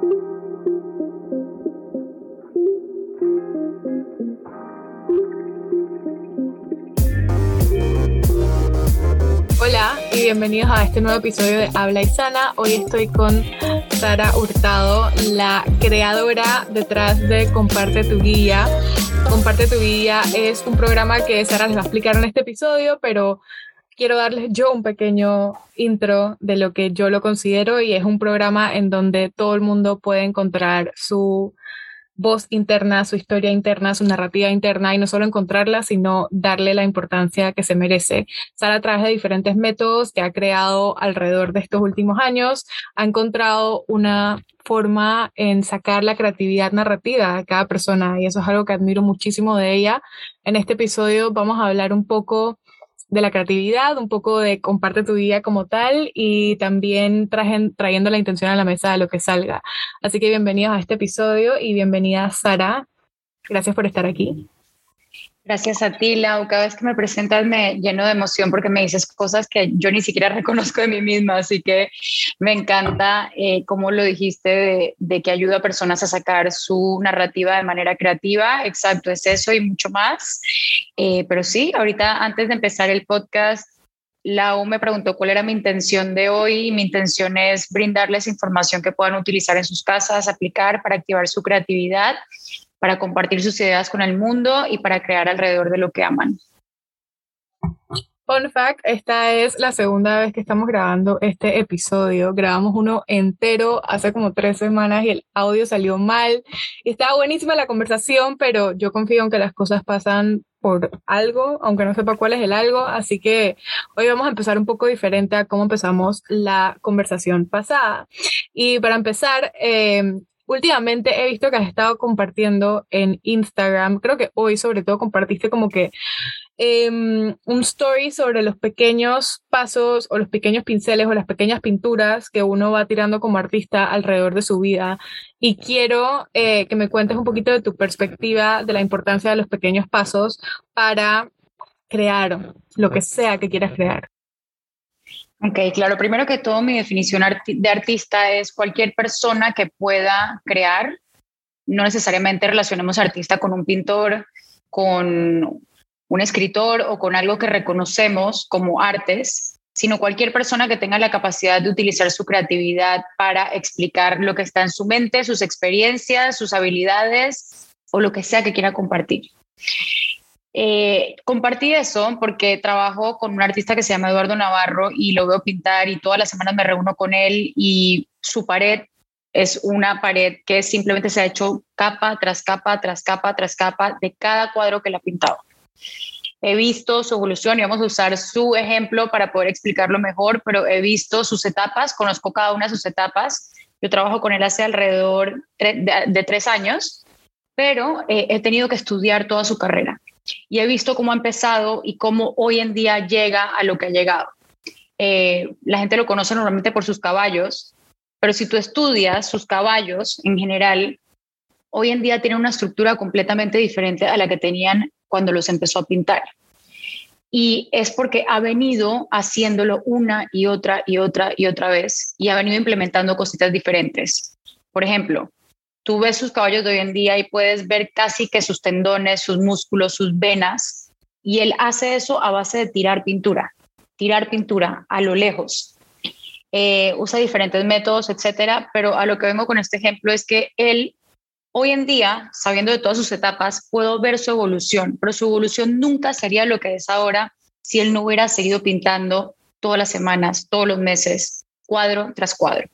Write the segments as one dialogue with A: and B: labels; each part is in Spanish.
A: Hola y bienvenidos a este nuevo episodio de Habla y Sana. Hoy estoy con Sara Hurtado, la creadora detrás de Comparte tu Guía. Comparte tu Guía es un programa que Sara les va a explicar en este episodio, pero quiero darles yo un pequeño intro de lo que yo lo considero y es un programa en donde todo el mundo puede encontrar su voz interna, su historia interna, su narrativa interna y no solo encontrarla, sino darle la importancia que se merece. Sara a través de diferentes métodos que ha creado alrededor de estos últimos años, ha encontrado una forma en sacar la creatividad narrativa de cada persona y eso es algo que admiro muchísimo de ella. En este episodio vamos a hablar un poco de la creatividad, un poco de comparte tu día como tal y también trayendo la intención a la mesa de lo que salga. Así que bienvenidos a este episodio y bienvenida Sara. Gracias por estar aquí.
B: Gracias a ti, Lau. Cada vez que me presentas me lleno de emoción porque me dices cosas que yo ni siquiera reconozco de mí misma, así que me encanta eh, cómo lo dijiste de, que ayuda a personas a sacar su narrativa de manera creativa. Exacto, es eso y mucho más. Eh, pero sí, ahorita antes de empezar el podcast, Lau me preguntó cuál era mi intención de hoy. Mi intención es brindarles información que puedan utilizar en sus casas, aplicar para activar su creatividad para compartir sus ideas con el mundo y para crear alrededor de lo que aman.
A: Fun fact, esta es la segunda vez que estamos grabando este episodio. Grabamos uno entero hace como tres semanas y el audio salió mal. Y estaba buenísima la conversación, pero yo confío en que las cosas pasan por algo, aunque no sepa cuál es el algo. Así que hoy vamos a empezar un poco diferente a cómo empezamos la conversación pasada. Y para empezar, eh, últimamente he visto que has estado compartiendo en Instagram, creo que hoy sobre todo compartiste como que em, un story sobre los pequeños pasos o los pequeños pinceles o las pequeñas pinturas que uno va tirando como artista alrededor de su vida. Y quiero eh, que me cuentes un poquito de tu perspectiva de la importancia de los pequeños pasos para crear lo que sea que quieras crear.
B: Ok, claro. Primero que todo, mi definición de artista es cualquier persona que pueda crear. No necesariamente relacionemos artista con un pintor, con un escritor o con algo que reconocemos como artes, sino cualquier persona que tenga la capacidad de utilizar su creatividad para explicar lo que está en su mente, sus experiencias, sus habilidades o lo que sea que quiera compartir. Eh, compartí eso porque trabajo con un artista que se llama Eduardo Navarro y lo veo pintar y todas las semanas me reúno con él y su pared es una pared que simplemente se ha hecho capa tras capa, tras capa, tras capa de cada cuadro que le ha pintado. He visto su evolución y vamos a usar su ejemplo para poder explicarlo mejor, pero he visto sus etapas, conozco cada una de sus etapas. Yo trabajo con él hace alrededor de, tres años, pero eh, he tenido que estudiar toda su carrera y he visto cómo ha empezado y cómo hoy en día llega a lo que ha llegado. Eh, la gente lo conoce normalmente por sus caballos, pero si tú estudias sus caballos en general, hoy en día tienen una estructura completamente diferente a la que tenían cuando los empezó a pintar. Y es porque ha venido haciéndolo una y otra y otra y otra vez y ha venido implementando cositas diferentes. Por ejemplo, Tú ves sus caballos de hoy en día y puedes ver casi que sus tendones, sus músculos, sus venas, y él hace eso a base de tirar pintura, tirar pintura a lo lejos. Eh, usa diferentes métodos, etcétera, pero a lo que vengo con este ejemplo es que él hoy en día, sabiendo de todas sus etapas, puedo ver su evolución, pero su evolución nunca sería lo que es ahora si él no hubiera seguido pintando todas las semanas, todos los meses, cuadro tras cuadro.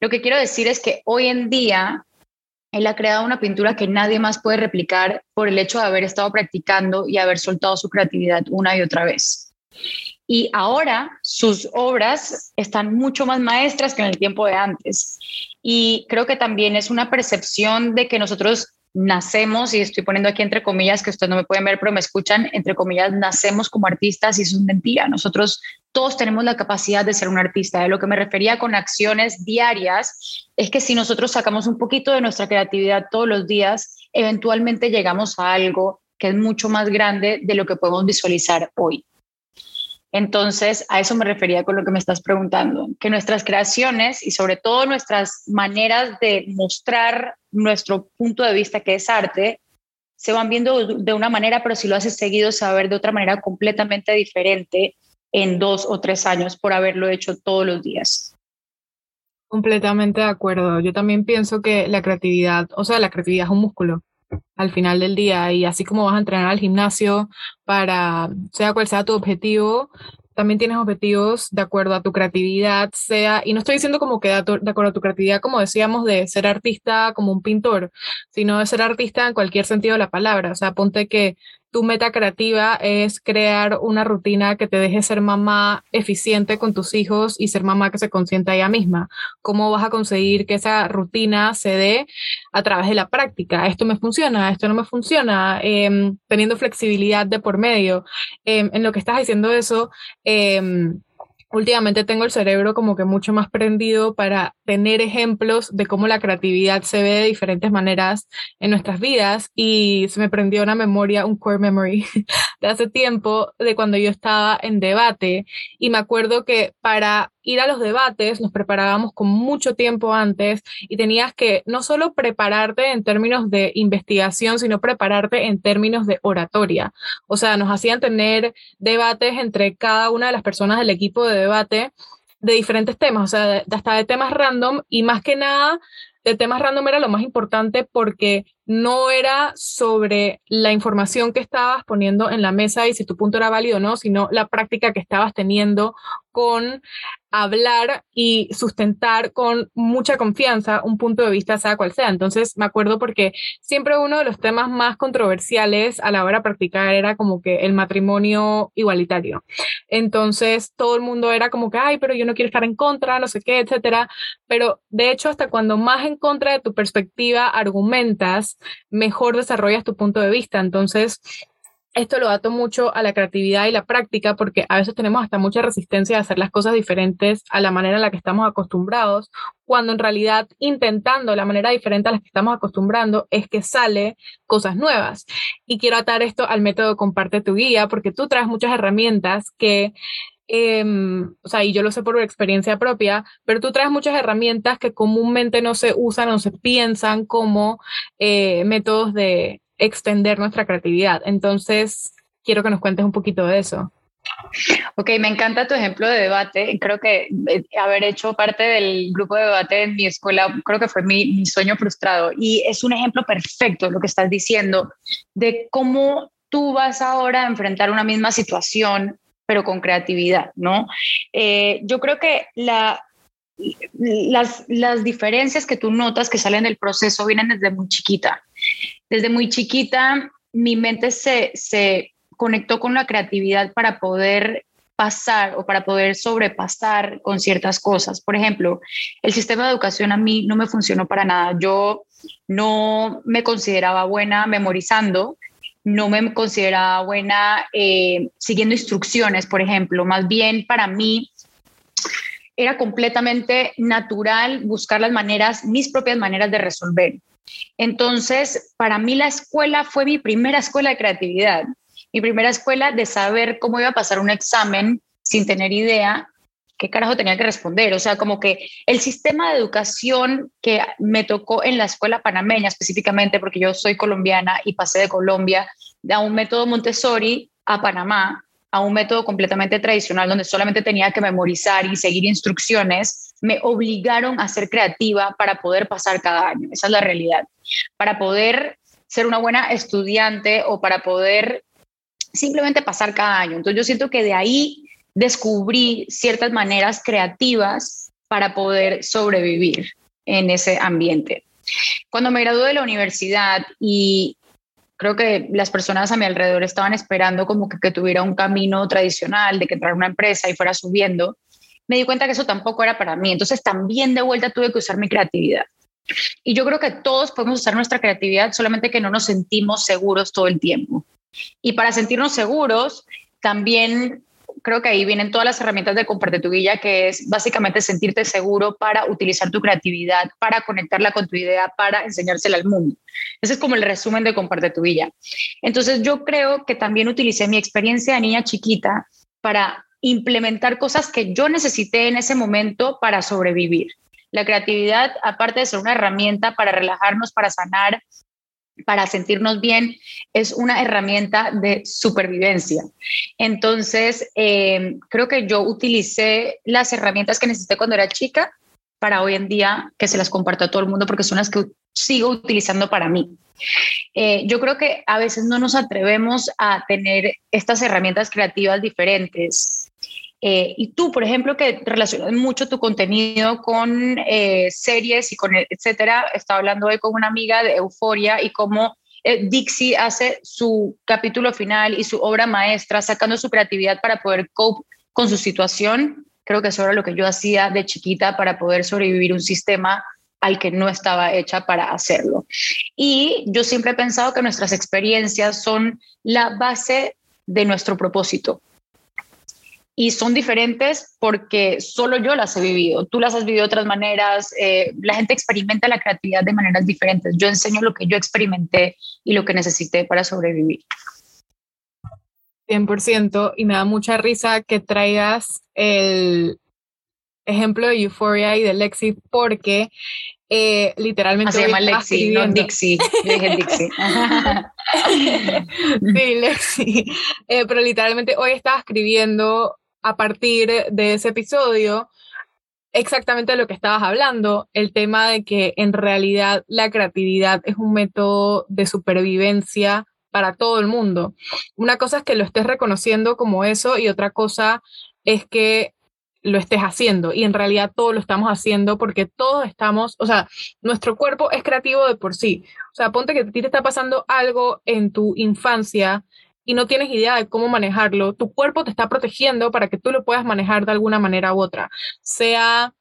B: Lo que quiero decir es que hoy en día él ha creado una pintura que nadie más puede replicar por el hecho de haber estado practicando y haber soltado su creatividad una y otra vez. Y ahora sus obras están mucho más maestras que en el tiempo de antes. Y creo que también es una percepción de que nosotros nacemos, y estoy poniendo aquí entre comillas, que ustedes no me pueden ver, pero me escuchan, entre comillas, nacemos como artistas y eso es mentira. Nosotros todos tenemos la capacidad de ser un artista. De lo que me refería con acciones diarias es que si nosotros sacamos un poquito de nuestra creatividad todos los días, eventualmente llegamos a algo que es mucho más grande de lo que podemos visualizar hoy. Entonces, a eso me refería con lo que me estás preguntando, que nuestras creaciones y sobre todo nuestras maneras de mostrar nuestro punto de vista, que es arte, se van viendo de una manera, pero si lo haces seguido, se va a ver de otra manera completamente diferente en dos o tres años por haberlo hecho todos los días.
A: Completamente de acuerdo. Yo también pienso que la creatividad, o sea, la creatividad es un músculo al final del día y así como vas a entrenar al gimnasio para, sea cual sea tu objetivo, también tienes objetivos de acuerdo a tu creatividad, sea, y no estoy diciendo como que de, acuerdo a tu creatividad, como decíamos, de ser artista como un pintor, sino de ser artista en cualquier sentido de la palabra. O sea, ponte que tu meta creativa es crear una rutina que te deje ser mamá eficiente con tus hijos y ser mamá que se consienta ella misma. ¿Cómo vas a conseguir que esa rutina se dé a través de la práctica? Esto me funciona, esto no me funciona, em, teniendo flexibilidad de por medio. Em, en lo que estás diciendo eso, em, últimamente tengo el cerebro como que mucho más prendido para tener ejemplos de cómo la creatividad se ve de diferentes maneras en nuestras vidas y se me prendió una memoria, un core memory de hace tiempo de cuando yo estaba en debate y me acuerdo que para ir a los debates nos preparábamos con mucho tiempo antes y tenías que no solo prepararte en términos de investigación, sino prepararte en términos de oratoria. O sea, nos hacían tener debates entre cada una de las personas del equipo de debate de diferentes temas, o sea, hasta de temas random y más que nada de temas random era lo más importante porque no era sobre la información que estabas poniendo en la mesa y si tu punto era válido o no, sino la práctica que estabas teniendo con hablar y sustentar con mucha confianza un punto de vista, sea cual sea. Entonces, me acuerdo porque siempre uno de los temas más controversiales a la hora de practicar era como que el matrimonio igualitario. Entonces, todo el mundo era como que, ay, pero yo no quiero estar en contra, no sé qué, etcétera. Pero de hecho, hasta cuando más en contra de tu perspectiva argumentas, mejor desarrollas tu punto de vista. Entonces, esto lo dato mucho a la creatividad y la práctica porque a veces tenemos hasta mucha resistencia a hacer las cosas diferentes a la manera en la que estamos acostumbrados, cuando en realidad intentando la manera diferente a la que estamos acostumbrando es que sale cosas nuevas. Y quiero atar esto al método comparte tu guía porque tú traes muchas herramientas que em, o sea, y yo lo sé por experiencia propia, pero tú traes muchas herramientas que comúnmente no se usan o se piensan como eh, métodos de, extender nuestra creatividad. Entonces, quiero que nos cuentes un poquito de eso.
B: Ok, me encanta tu ejemplo de debate. Creo que eh, haber hecho parte del grupo de debate en mi escuela, creo que fue mi, sueño frustrado. Y es un ejemplo perfecto lo que estás diciendo de cómo tú vas ahora a enfrentar una misma situación, pero con creatividad, ¿no? Eh, yo creo que la, las, las diferencias que tú notas que salen del proceso vienen desde muy chiquita. Desde muy chiquita mi mente se, se conectó con la creatividad para poder pasar o para poder sobrepasar con ciertas cosas. Por ejemplo, el sistema de educación a mí no me funcionó para nada. Yo no me consideraba buena memorizando, no me consideraba buena eh, siguiendo instrucciones, por ejemplo. Más bien para mí era completamente natural buscar las maneras, mis propias maneras de resolver. Entonces, para mí la escuela fue mi primera escuela de creatividad, mi primera escuela de saber cómo iba a pasar un examen sin tener idea qué carajo tenía que responder. O sea, como que el sistema de educación que me tocó en la escuela panameña específicamente, porque yo soy colombiana y pasé de Colombia a un método Montessori a Panamá, a un método completamente tradicional donde solamente tenía que memorizar y seguir instrucciones, me obligaron a ser creativa para poder pasar cada año. Esa es la realidad. Para poder ser una buena estudiante o para poder simplemente pasar cada año. Entonces yo siento que de ahí descubrí ciertas maneras creativas para poder sobrevivir en ese ambiente. Cuando me gradué de la universidad y creo que las personas a mi alrededor estaban esperando como que, tuviera un camino tradicional, de que entrara una empresa y fuera subiendo, me di cuenta que eso tampoco era para mí. Entonces también de vuelta tuve que usar mi creatividad. Y yo creo que todos podemos usar nuestra creatividad, solamente que no nos sentimos seguros todo el tiempo. Y para sentirnos seguros, también creo que ahí vienen todas las herramientas de Comparte tu Guía, que es básicamente sentirte seguro para utilizar tu creatividad, para conectarla con tu idea, para enseñársela al mundo. Ese es como el resumen de Comparte tu Guía. Entonces yo creo que también utilicé mi experiencia de niña chiquita para implementar cosas que yo necesité en ese momento para sobrevivir. La creatividad, aparte de ser una herramienta para relajarnos, para sanar, para sentirnos bien, es una herramienta de supervivencia. Entonces, eh, creo que yo utilicé las herramientas que necesité cuando era chica para hoy en día que se las comparto a todo el mundo porque son las que sigo utilizando para mí. Eh, yo creo que a veces no nos atrevemos a tener estas herramientas creativas diferentes. Eh, y tú, por ejemplo, que relacionas mucho tu contenido con eh, series y con etcétera, estaba hablando hoy con una amiga de Euforia y cómo Dixie hace su capítulo final y su obra maestra, sacando su creatividad para poder cope con su situación Creo que eso era lo que yo hacía de chiquita para poder sobrevivir un sistema al que no estaba hecha para hacerlo. Y yo siempre he pensado que nuestras experiencias son la base de nuestro propósito. Y son diferentes porque solo yo las he vivido. Tú las has vivido de otras maneras. Eh, la gente experimenta la creatividad de maneras diferentes. Yo enseño lo que yo experimenté y lo que necesité para sobrevivir.
A: 100% y me da mucha risa que traigas el ejemplo de Euphoria y de Lexi porque eh, literalmente...
B: se llama Lexi, no Dixie. dije Dixie.
A: sí, Lexi. Eh, pero literalmente hoy estaba escribiendo a partir de ese episodio exactamente lo que estabas hablando, el tema de que en realidad la creatividad es un método de supervivencia para todo el mundo. Una cosa es que lo estés reconociendo como eso y otra cosa es que lo estés haciendo y en realidad todo lo estamos haciendo porque todos estamos, o sea, nuestro cuerpo es creativo de por sí. O sea, ponte que a ti te está pasando algo en tu infancia y no tienes idea de cómo manejarlo, tu cuerpo te está protegiendo para que tú lo puedas manejar de alguna manera u otra, sea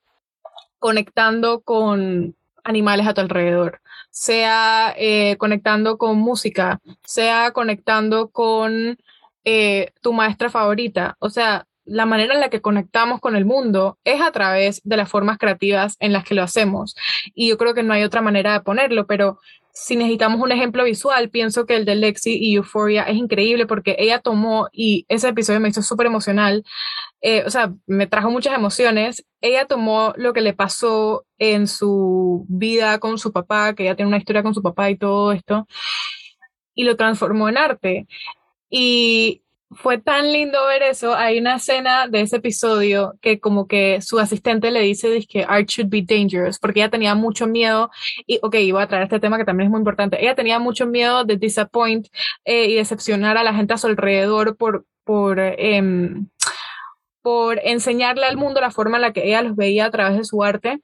A: conectando con animales a tu alrededor, sea eh, conectando con música, sea conectando con eh, tu maestra favorita. O sea, la manera en la que conectamos con el mundo es a través de las formas creativas en las que lo hacemos. Y yo creo que no hay otra manera de ponerlo, pero si necesitamos un ejemplo visual, pienso que el de Lexi y Euphoria es increíble porque ella tomó, y ese episodio me hizo súper emocional, eh, o sea, me trajo muchas emociones, ella tomó lo que le pasó en su vida con su papá, que ella tiene una historia con su papá y todo esto, y lo transformó en arte. Y fue tan lindo ver eso. Hay una escena de ese episodio que como que su asistente le dice que art should be dangerous porque ella tenía mucho miedo y, ok, iba a traer este tema que también es muy importante. Ella tenía mucho miedo de disappoint eh, y decepcionar a la gente a su alrededor por, por, em, por enseñarle al mundo la forma en la que ella los veía a través de su arte.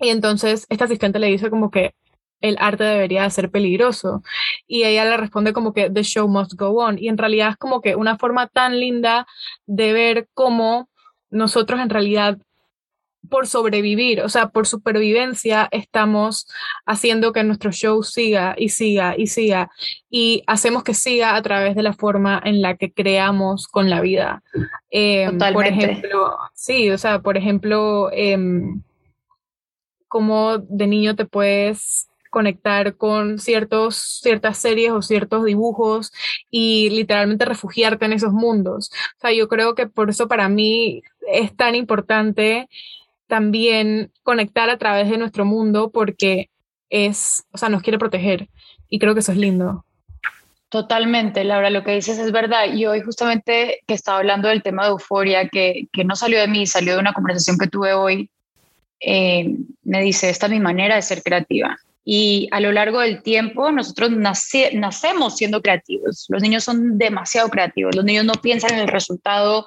A: Y entonces este asistente le dice como que el arte debería ser peligroso. Y ella le responde como que the show must go on. Y en realidad es como que una forma tan linda de ver cómo nosotros en realidad por sobrevivir, o sea, por supervivencia, estamos haciendo que nuestro show siga y siga y siga. Y hacemos que siga a través de la forma en la que creamos con la vida. Eh, por ejemplo, sí, o sea, por ejemplo, eh, como de niño te puedes conectar con ciertos, ciertas series o ciertos dibujos y literalmente refugiarte en esos mundos. O sea, yo creo que por eso para mí es tan importante también conectar a través de nuestro mundo porque es, o sea, nos quiere proteger y creo que eso es lindo.
B: Totalmente, Laura, lo que dices es verdad. Y hoy justamente que estaba hablando del tema de euforia, que, que no salió de mí, salió de una conversación que tuve hoy, eh, me dice, esta es mi manera de ser creativa. Y a lo largo del tiempo nosotros nacemos siendo creativos. Los niños son demasiado creativos. Los niños no piensan en el resultado,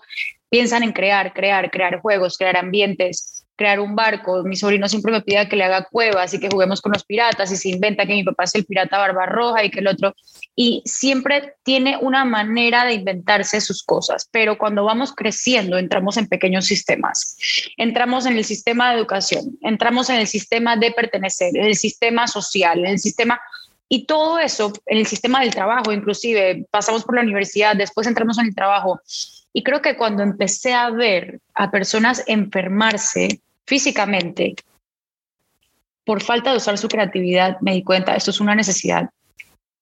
B: piensan en crear, crear, crear juegos, crear ambientes crear un barco. Mi sobrino siempre me pide que le haga cuevas y que juguemos con los piratas y se inventa que mi papá es el pirata barba roja y que el otro. Y siempre tiene una manera de inventarse sus cosas, pero cuando vamos creciendo entramos en pequeños sistemas. Entramos en el sistema de educación, entramos en el sistema de pertenecer, en el sistema social, en el sistema... Y todo eso, en el sistema del trabajo, inclusive pasamos por la universidad, después entramos en el trabajo. Y creo que cuando empecé a ver a personas enfermarse físicamente, por falta de usar su creatividad, me di cuenta, esto es una necesidad.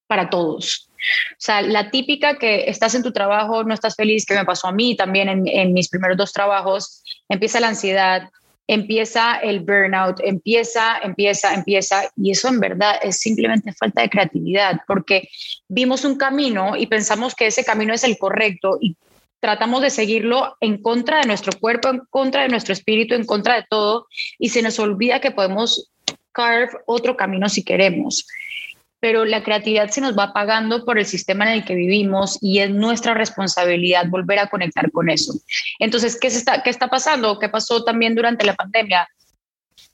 B: para todos. O sea, la típica que estás en tu trabajo, no estás feliz, que me pasó a mí también en, en mis primeros dos trabajos, empieza la ansiedad, empieza el burnout, empieza, empieza, empieza, y eso en verdad es simplemente falta de creatividad, porque vimos un camino y pensamos que ese camino es el correcto y tratamos de seguirlo en contra de nuestro cuerpo, en contra de nuestro espíritu, en contra de todo, y se nos olvida que podemos carve otro camino si queremos pero la creatividad se nos va apagando por el sistema en el que vivimos y es nuestra responsabilidad volver a conectar con eso. Entonces, ¿qué, está, qué está pasando? ¿Qué pasó también durante la pandemia?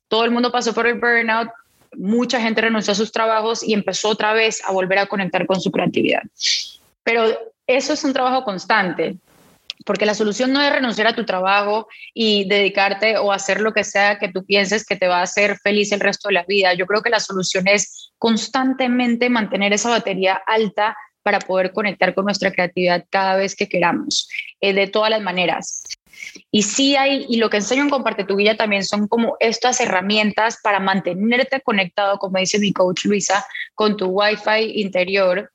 B: Todo el mundo pasó por el burnout, mucha gente renunció a sus trabajos y empezó otra vez a volver a conectar con su creatividad. Pero eso es un trabajo constante porque la solución no es renunciar a tu trabajo y dedicarte o hacer lo que sea que tú pienses que te va a hacer feliz el resto de la vida. Yo creo que la solución es constantemente mantener esa batería alta para poder conectar con nuestra creatividad cada vez que queramos, eh, de todas las maneras. Y sí hay, y lo que enseño en Comparte tu Guía también son como estas herramientas para mantenerte conectado, como dice mi coach Luisa, con tu Wi-Fi interior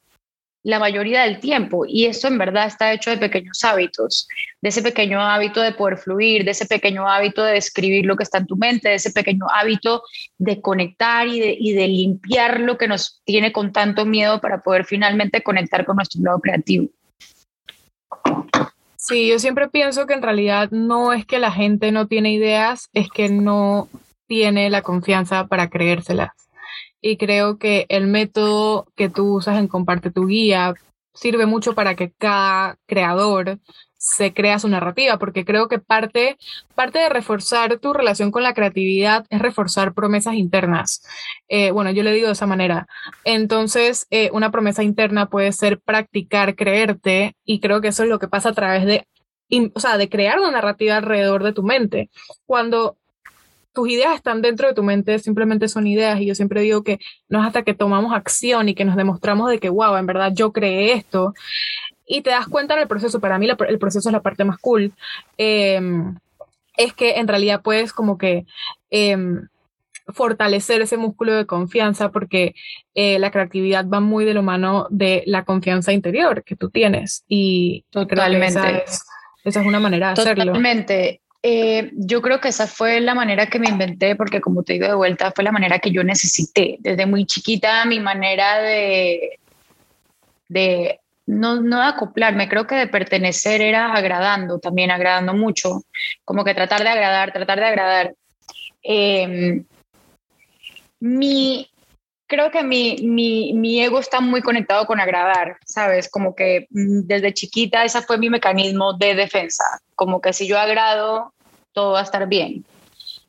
B: la mayoría del tiempo. Y eso en verdad está hecho de pequeños hábitos, de ese pequeño hábito de poder fluir, de ese pequeño hábito de escribir lo que está en tu mente, de ese pequeño hábito de conectar y de, y de limpiar lo que nos tiene con tanto miedo para poder finalmente conectar con nuestro lado creativo.
A: Sí, yo siempre pienso que en realidad no es que la gente no tiene ideas, es que no tiene la confianza para creérselas y creo que el método que tú usas en Comparte tu guía sirve mucho para que cada creador se crea su narrativa, porque creo que parte, parte de reforzar tu relación con la creatividad es reforzar promesas internas. Eh, bueno, yo le digo de esa manera. Entonces, eh, una promesa interna puede ser practicar, creerte, y creo que eso es lo que pasa a través de, o sea, de crear una narrativa alrededor de tu mente. Cuando tus ideas están dentro de tu mente, simplemente son ideas y yo siempre digo que no es hasta que tomamos acción y que nos demostramos de que, wow, en verdad yo creé esto y te das cuenta del proceso, para mí el proceso es la parte más cool, em, es que en realidad puedes como que... Em, fortalecer ese músculo de confianza porque eh, la creatividad va muy de lo mano de la confianza interior que tú tienes y
B: totalmente
A: esa es, esa es, una manera de hacerlo.
B: Totalmente. Eh, yo creo que esa fue la manera que me inventé, porque como te digo de vuelta, fue la manera que yo necesité. Desde muy chiquita, mi manera de, de no, no de acoplarme, creo que de pertenecer era agradando, también agradando mucho, como que tratar de agradar, tratar de agradar. Em, mi, creo que mi, mi, mi, ego está muy conectado con agradar, ¿sabes? Como que mm, desde chiquita ese fue mi mecanismo de defensa, como que si yo agrado, todo va a estar bien.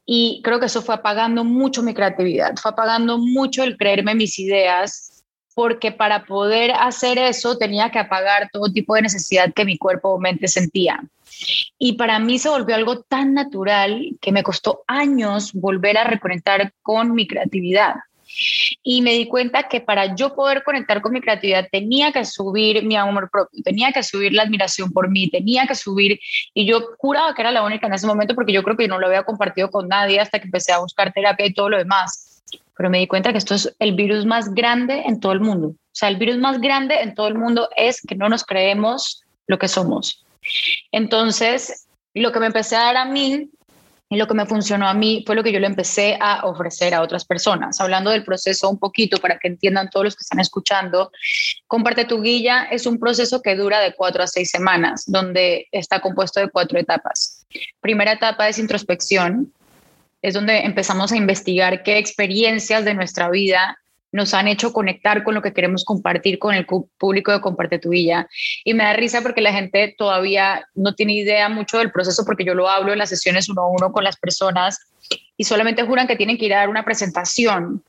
B: Y creo que eso fue apagando mucho mi creatividad, fue apagando mucho el creerme mis ideas, porque para poder hacer eso tenía que apagar todo tipo de necesidad que mi cuerpo o mente sentía. Y para mí se volvió algo tan natural que me costó años volver a reconectar con mi creatividad. Y me di cuenta que para yo poder conectar con mi creatividad tenía que subir mi amor propio, tenía que subir la admiración por mí, tenía que subir, y yo juraba que era la única en ese momento porque yo creo que no lo había compartido con nadie hasta que empecé a buscar terapia y todo lo demás. Pero me di cuenta que esto es el virus más grande en todo el mundo. O sea, el virus más grande en todo el mundo es que no nos creemos lo que somos. Entonces, lo que me empecé a dar a mí lo que me funcionó a mí fue lo que yo le empecé a ofrecer a otras personas. Hablando del proceso un poquito para que entiendan todos los que están escuchando, Comparte tu guía es un proceso que dura de cuatro a seis semanas, donde está compuesto de cuatro etapas. Primera etapa es introspección, es donde empezamos a investigar qué experiencias de nuestra vida nos han hecho conectar con lo que queremos compartir con el público de Comparte tu Villa. Y me da risa porque la gente todavía no tiene idea mucho del proceso porque yo lo hablo en las sesiones uno a uno con las personas y solamente juran que tienen que ir a dar una presentación.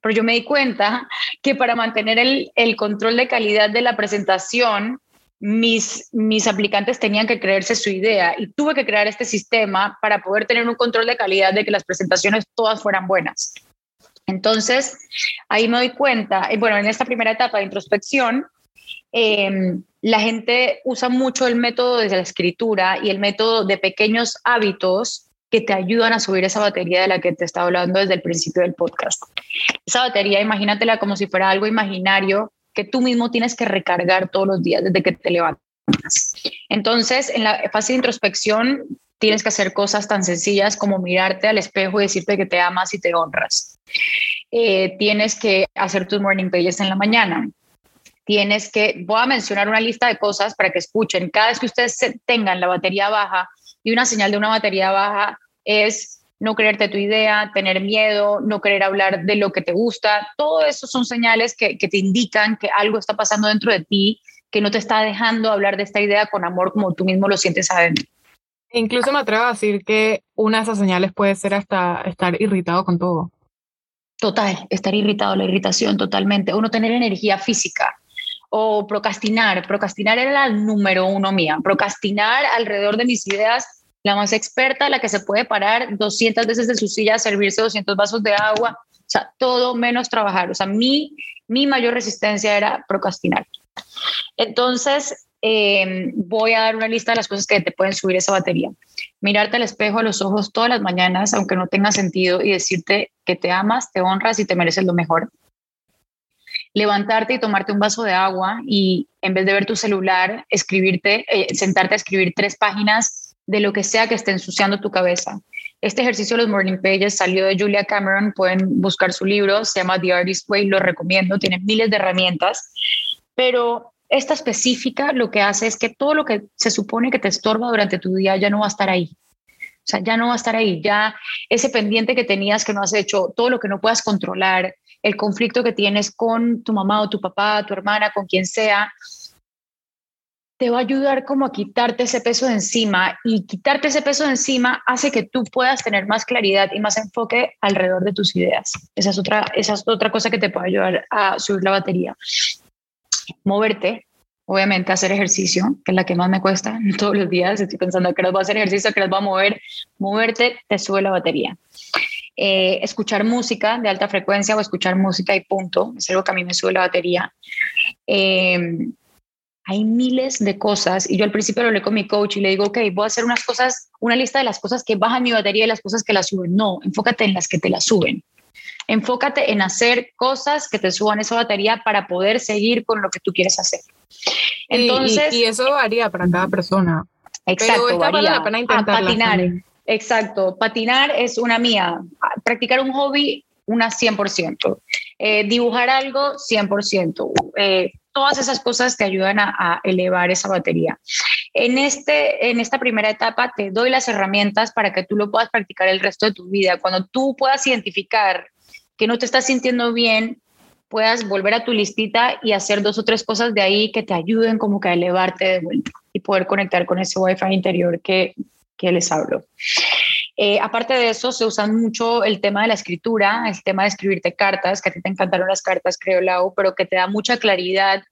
B: Pero yo me di cuenta que para mantener el, el control de calidad de la presentación, mis, mis aplicantes tenían que creerse su idea y tuve que crear este sistema para poder tener un control de calidad de que las presentaciones todas fueran buenas. Entonces, ahí me doy cuenta, y bueno, en esta primera etapa de introspección, em, la gente usa mucho el método de la escritura y el método de pequeños hábitos que te ayudan a subir esa batería de la que te estaba hablando desde el principio del podcast. Esa batería, imagínatela como si fuera algo imaginario que tú mismo tienes que recargar todos los días desde que te levantas. Entonces, en la fase de introspección, tienes que hacer cosas tan sencillas como mirarte al espejo y decirte que te amas y te honras. Eh, tienes que hacer tus morning pages en la mañana. Tienes que, voy a mencionar una lista de cosas para que escuchen. Cada vez que ustedes tengan la batería baja y una señal de una batería baja es no creerte tu idea, tener miedo, no querer hablar de lo que te gusta. Todo eso son señales que, te indican que algo está pasando dentro de ti, que no te está dejando hablar de esta idea con amor como tú mismo lo sientes adentro.
A: Incluso me atrevo a decir que una de esas señales puede ser hasta estar irritado con todo.
B: Total, estar irritado, la irritación totalmente, o no tener energía física, o procrastinar. Procrastinar era la número uno mía. Procrastinar alrededor de mis ideas, la más experta, la que se puede parar 200 veces de su silla, servirse 200 vasos de agua, o sea, todo menos trabajar. O sea, mi, mi mayor resistencia era procrastinar. Entonces, Em, voy a dar una lista de las cosas que te pueden subir esa batería. Mirarte al espejo a los ojos todas las mañanas, aunque no tenga sentido, y decirte que te amas, te honras y te mereces lo mejor. Levantarte y tomarte un vaso de agua y en vez de ver tu celular, escribirte, eh, sentarte a escribir tres páginas de lo que sea que esté ensuciando tu cabeza. Este ejercicio de los morning pages salió de Julia Cameron, pueden buscar su libro, se llama The Artist Way, lo recomiendo, tiene miles de herramientas, pero esta específica lo que hace es que todo lo que se supone que te estorba durante tu día ya no va a estar ahí. O sea, ya no va a estar ahí, ya ese pendiente que tenías que no has hecho, todo lo que no puedas controlar, el conflicto que tienes con tu mamá o tu papá, tu hermana, con quien sea, te va a ayudar como a quitarte ese peso de encima y quitarte ese peso de encima hace que tú puedas tener más claridad y más enfoque alrededor de tus ideas. Esa es otra, esa es otra cosa que te puede ayudar a subir la batería moverte, obviamente hacer ejercicio, que es la que más me cuesta todos los días. Estoy pensando que les voy a hacer ejercicio, que les voy a mover. Moverte te sube la batería. Eh, escuchar música de alta frecuencia o escuchar música y punto, es algo que a mí me sube la batería. Em, hay miles de cosas y yo al principio lo hablé con mi coach y le digo, ok, voy a hacer unas cosas, una lista de las cosas que bajan mi batería y las cosas que la suben. No, enfócate en las que te la suben. Enfócate en hacer cosas que te suban esa batería para poder seguir con lo que tú quieres hacer.
A: Entonces, y, eso varía para cada persona.
B: Exacto, varía. la pena ah, patinar. Exacto, patinar es una mía. Practicar un hobby, una 100%. Eh, dibujar algo, 100%. Eh, todas esas cosas te ayudan a, a, elevar esa batería. En, este, en esta primera etapa te doy las herramientas para que tú lo puedas practicar el resto de tu vida. Cuando tú puedas identificar que no te estás sintiendo bien, puedas volver a tu listita y hacer dos o tres cosas de ahí que te ayuden como que a elevarte de vuelta y poder conectar con ese wifi interior que, que les hablo. Eh, aparte de eso, se usa mucho el tema de la escritura, el tema de escribirte cartas, que a ti te encantaron las cartas, creo, Lau, pero que te da mucha claridad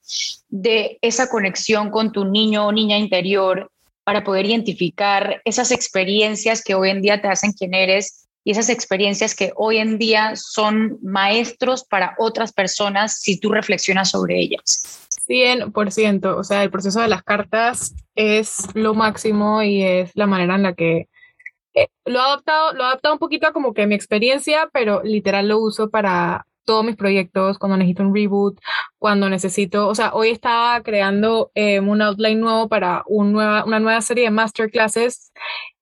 B: de esa conexión con tu niño o niña interior para poder identificar esas experiencias que hoy en día te hacen quien eres y esas experiencias que hoy en día son maestros para otras personas si tú reflexionas sobre ellas.
A: 100%, o sea, el proceso de las cartas es lo máximo y es la manera en la que eh, lo he adaptado, lo he adaptado un poquito a como que mi experiencia, pero literal lo uso para todos mis proyectos, cuando necesito un reboot, cuando necesito, o sea, hoy estaba creando eh, un outline nuevo para un nueva, una nueva serie de masterclasses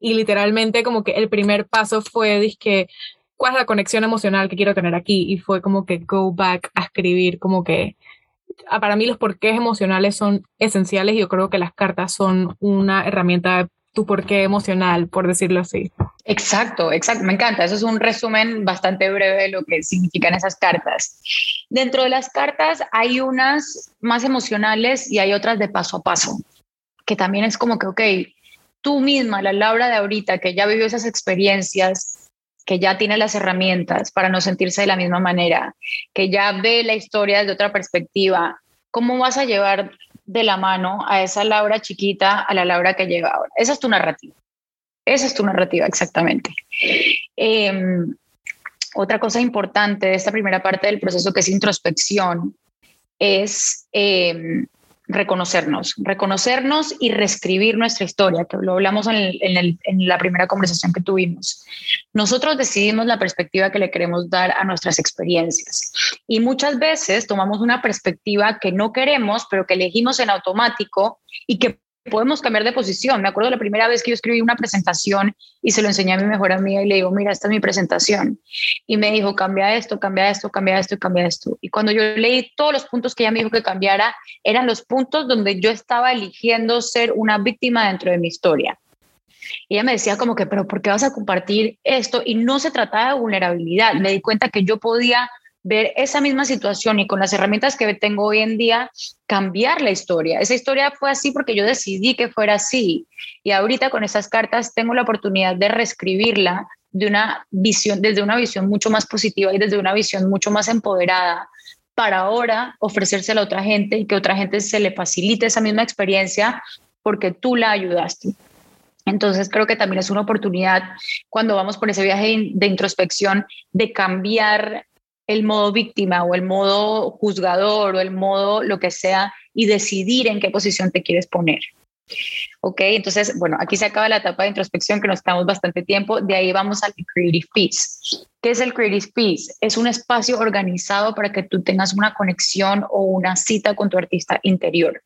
A: y literalmente como que el primer paso fue, que ¿cuál es la conexión emocional que quiero tener aquí? Y fue como que go back a escribir, como que ah, para mí los porqués emocionales son esenciales y yo creo que las cartas son una herramienta tu porqué emocional, por decirlo así.
B: Exacto, exacto, me encanta. Eso es un resumen bastante breve de lo que significan esas cartas. Dentro de las cartas hay unas más emocionales y hay otras de paso a paso, que también es como que, ok, tú misma, la Laura de ahorita, que ya vivió esas experiencias, que ya tiene las herramientas para no sentirse de la misma manera, que ya ve la historia desde otra perspectiva, ¿cómo vas a llevar de la mano a esa Laura chiquita a la Laura que llega ahora? Esa es tu narrativa. Esa es tu narrativa, exactamente. Em, otra cosa importante de esta primera parte del proceso que es introspección es em, reconocernos, reconocernos y reescribir nuestra historia, que lo hablamos en, la primera conversación que tuvimos. Nosotros decidimos la perspectiva que le queremos dar a nuestras experiencias Y muchas veces tomamos una perspectiva que no queremos, pero que elegimos en automático y que podemos cambiar de posición. Me acuerdo la primera vez que yo escribí una presentación y se lo enseñé a mi mejor amiga y le digo, mira, esta es mi presentación. Y me dijo, cambia esto, cambia esto, cambia esto cambia esto. Y cuando yo leí todos los puntos que ella me dijo que cambiara, eran los puntos donde yo estaba eligiendo ser una víctima dentro de mi historia. Y ella me decía como que, pero ¿por qué vas a compartir esto? Y no se trataba de vulnerabilidad. Me di cuenta que yo podía ver esa misma situación y con las herramientas que tengo hoy en día, cambiar la historia. Esa historia fue así porque yo decidí que fuera así. Y ahorita con esas cartas tengo la oportunidad de reescribirla de una visión, desde una visión mucho más positiva y desde una visión mucho más empoderada para ahora ofrecérsela a otra gente y que otra gente se le facilite esa misma experiencia porque tú la ayudaste. Entonces creo que también es una oportunidad cuando vamos por ese viaje de introspección de cambiar el modo víctima o el modo juzgador o el modo lo que sea y decidir en qué posición te quieres poner. Ok, entonces, bueno, aquí se acaba la etapa de introspección que nos estamos bastante tiempo. De ahí vamos al Creative Peace. ¿Qué es el Creative Peace? Es un espacio organizado para que tú tengas una conexión o una cita con tu artista interior.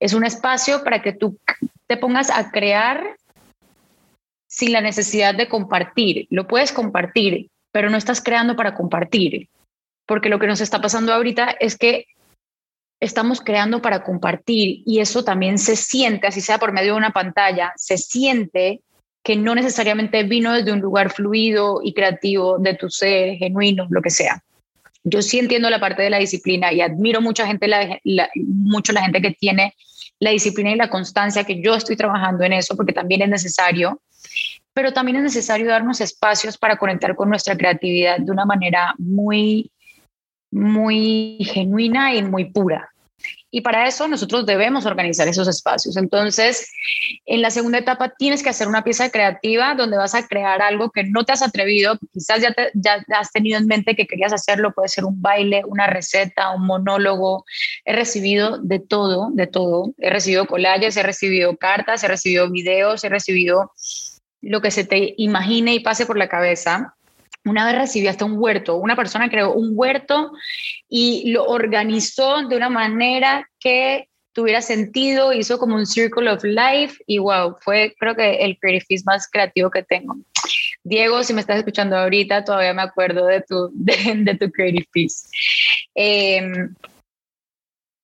B: Es un espacio para que tú te pongas a crear sin la necesidad de compartir. Lo puedes compartir, pero no estás creando para compartir, porque lo que nos está pasando ahorita es que estamos creando para compartir y eso también se siente, así sea por medio de una pantalla, se siente que no necesariamente vino desde un lugar fluido y creativo de tu ser, genuino, lo que sea. Yo sí entiendo la parte de la disciplina y admiro mucha gente, mucho la gente que tiene la disciplina y la constancia, que yo estoy trabajando en eso porque también es necesario, pero también es necesario darnos espacios para conectar con nuestra creatividad de una manera muy, muy genuina y muy pura. Y para eso nosotros debemos organizar esos espacios. Entonces, en la segunda etapa tienes que hacer una pieza creativa donde vas a crear algo que no te has atrevido, quizás ya, ya has tenido en mente que querías hacerlo, puede ser un baile, una receta, un monólogo. He recibido de todo, de todo. He recibido collages, he recibido cartas, he recibido videos, he recibido lo que se te imagine y pase por la cabeza. Una vez recibí hasta un huerto, una persona creó un huerto y lo organizó de una manera que tuviera sentido, hizo como un circle of life y wow, fue creo que el creative más creativo que tengo. Diego, si me estás escuchando ahorita, todavía me acuerdo de tu, de, tu creative feast. Em,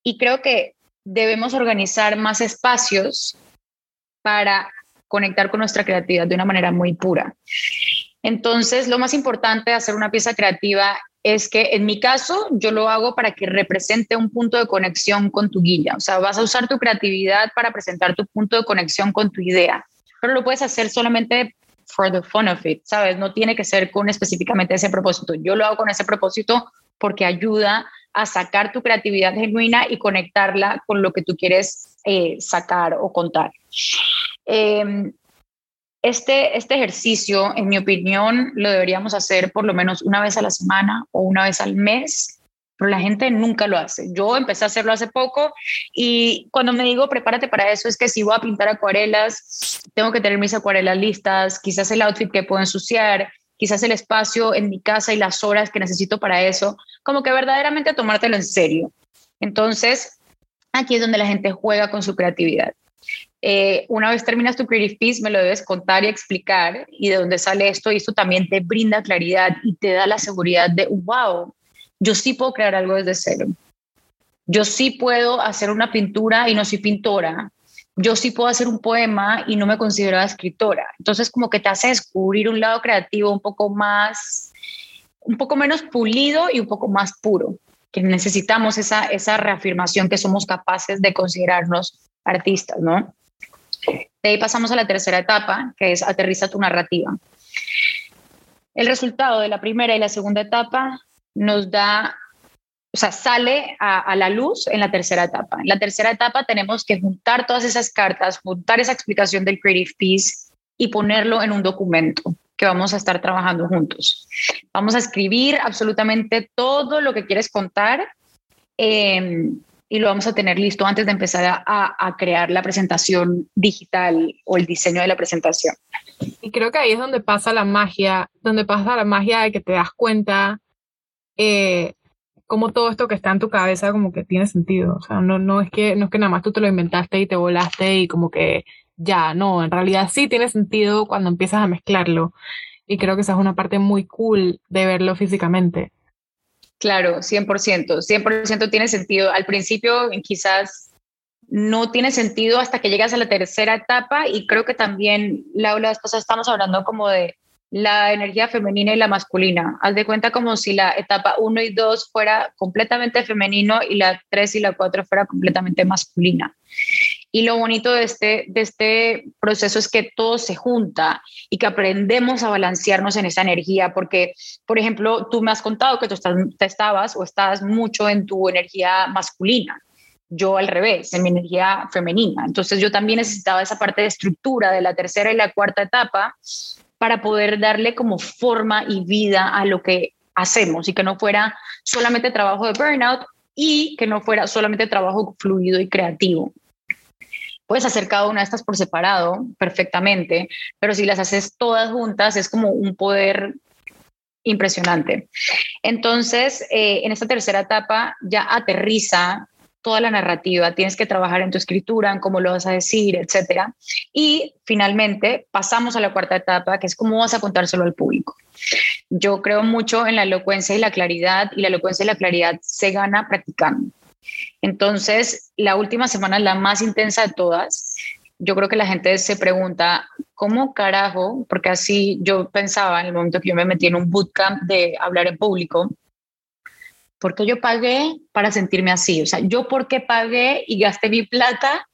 B: y creo que debemos organizar más espacios para conectar con nuestra creatividad de una manera muy pura. Entonces, lo más importante de hacer una pieza creativa es que en mi caso yo lo hago para que represente un punto de conexión con tu guía. O sea, vas a usar tu creatividad para presentar tu punto de conexión con tu idea, pero lo puedes hacer solamente for the fun of it, ¿sabes? No tiene que ser con específicamente ese propósito. Yo lo hago con ese propósito porque ayuda a sacar tu creatividad genuina y conectarla con lo que tú quieres eh, sacar o contar. Em, este, este ejercicio, en mi opinión, lo deberíamos hacer por lo menos una vez a la semana o una vez al mes, pero la gente nunca lo hace. Yo empecé a hacerlo hace poco y cuando me digo prepárate para eso es que si voy a pintar acuarelas, tengo que tener mis acuarelas listas, quizás el outfit que puedo ensuciar, quizás el espacio en mi casa y las horas que necesito para eso, como que verdaderamente tomártelo en serio. Entonces, aquí es donde la gente juega con su creatividad. Eh, una vez terminas tu creative piece, me lo debes contar y explicar y de dónde sale esto y esto también te brinda claridad y te da la seguridad de, wow, yo sí puedo crear algo desde cero. Yo sí puedo hacer una pintura y no soy pintora. Yo sí puedo hacer un poema y no me considero escritora. Entonces como que te hace descubrir un lado creativo un poco más, un poco menos pulido y un poco más puro, que necesitamos esa, esa reafirmación que somos capaces de considerarnos artistas, ¿no? De ahí pasamos a la tercera etapa, que es aterriza tu narrativa. El resultado de la primera y la segunda etapa nos da, o sea, sale a, la luz en la tercera etapa. En la tercera etapa tenemos que juntar todas esas cartas, juntar esa explicación del Creative Piece y ponerlo en un documento que vamos a estar trabajando juntos. Vamos a escribir absolutamente todo lo que quieres contar. Eh, y lo vamos a tener listo antes de empezar a, crear la presentación digital o el diseño de la presentación.
A: Y creo que ahí es donde pasa la magia, donde pasa la magia de que te das cuenta eh, como todo esto que está en tu cabeza como que tiene sentido. O sea, no, no, es que, no es que nada más tú te lo inventaste y te volaste y como que ya, no, en realidad sí tiene sentido cuando empiezas a mezclarlo. Y creo que esa es una parte muy cool de verlo físicamente.
B: Claro, 100%, 100% tiene sentido. Al principio quizás no tiene sentido hasta que llegas a la tercera etapa y creo que también, la vez pasada estamos hablando como de la energía femenina y la masculina. Haz de cuenta como si la etapa 1 y 2 fuera completamente femenino y la 3 y la 4 fuera completamente masculina. Y lo bonito de este, de este proceso es que todo se junta y que aprendemos a balancearnos en esa energía, porque, por ejemplo, tú me has contado que tú estabas o estás mucho en tu energía masculina yo al revés, en mi energía femenina. Entonces yo también necesitaba esa parte de estructura de la tercera y la cuarta etapa para poder darle como forma y vida a lo que hacemos y que no fuera solamente trabajo de burnout y que no fuera solamente trabajo fluido y creativo. Puedes hacer cada una de estas por separado perfectamente, pero si las haces todas juntas es como un poder impresionante. Entonces, eh, en esta tercera etapa ya aterriza toda la narrativa, tienes que trabajar en tu escritura, en cómo lo vas a decir, etcétera. Y finalmente pasamos a la cuarta etapa, que es cómo vas a contárselo al público. Yo creo mucho en la elocuencia y la claridad, y la elocuencia y la claridad se gana practicando. Entonces, la última semana, la más intensa de todas, yo creo que la gente se pregunta, ¿cómo carajo? Porque así yo pensaba en el momento que yo me metí en un bootcamp de hablar en público, porque yo pagué para sentirme así? O sea, ¿yo por qué pagué y gasté mi plata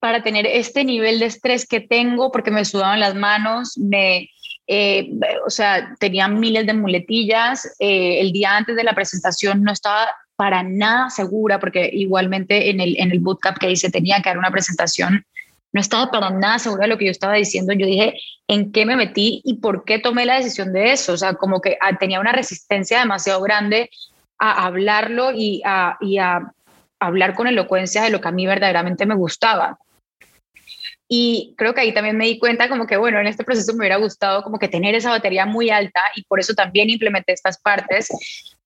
B: para tener este nivel de estrés que tengo? Porque me sudaban las manos, me, eh, o sea, tenía miles de muletillas. Eh, el día antes de la presentación no estaba para nada segura, porque igualmente en el, en el bootcamp que hice tenía que dar una presentación. No estaba para nada segura de lo que yo estaba diciendo. Yo dije, ¿en qué me metí y por qué tomé la decisión de eso? O sea, como que ah, tenía una resistencia demasiado grande a hablarlo y a, y a hablar con elocuencia de lo que a mí verdaderamente me gustaba. Y creo que ahí también me di cuenta como que, bueno, en este proceso me hubiera gustado como que tener esa batería muy alta y por eso también implementé estas partes,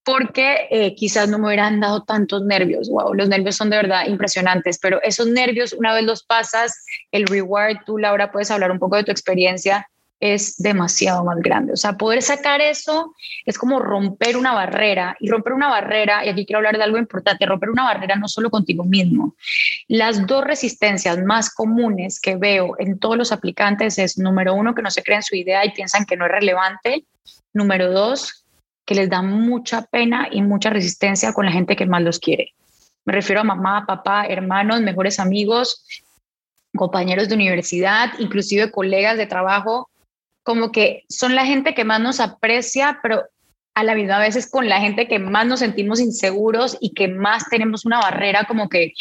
B: porque eh, quizás no me hubieran dado tantos nervios. Wow, los nervios son de verdad impresionantes, pero esos nervios, una vez los pasas, el reward, tú, Laura, puedes hablar un poco de tu experiencia, es demasiado más grande. O sea, poder sacar eso es como romper una barrera y romper una barrera, y aquí quiero hablar de algo importante, romper una barrera no solo contigo mismo. Las dos resistencias más comunes que veo en todos los aplicantes es, número uno, que no se creen su idea y piensan que no es relevante. Número dos, que les da mucha pena y mucha resistencia con la gente que más los quiere. Me refiero a mamá, papá, hermanos, mejores amigos, compañeros de universidad, inclusive colegas de trabajo como que son la gente que más nos aprecia, pero a la misma vez es con la gente que más nos sentimos inseguros y que más tenemos una barrera como que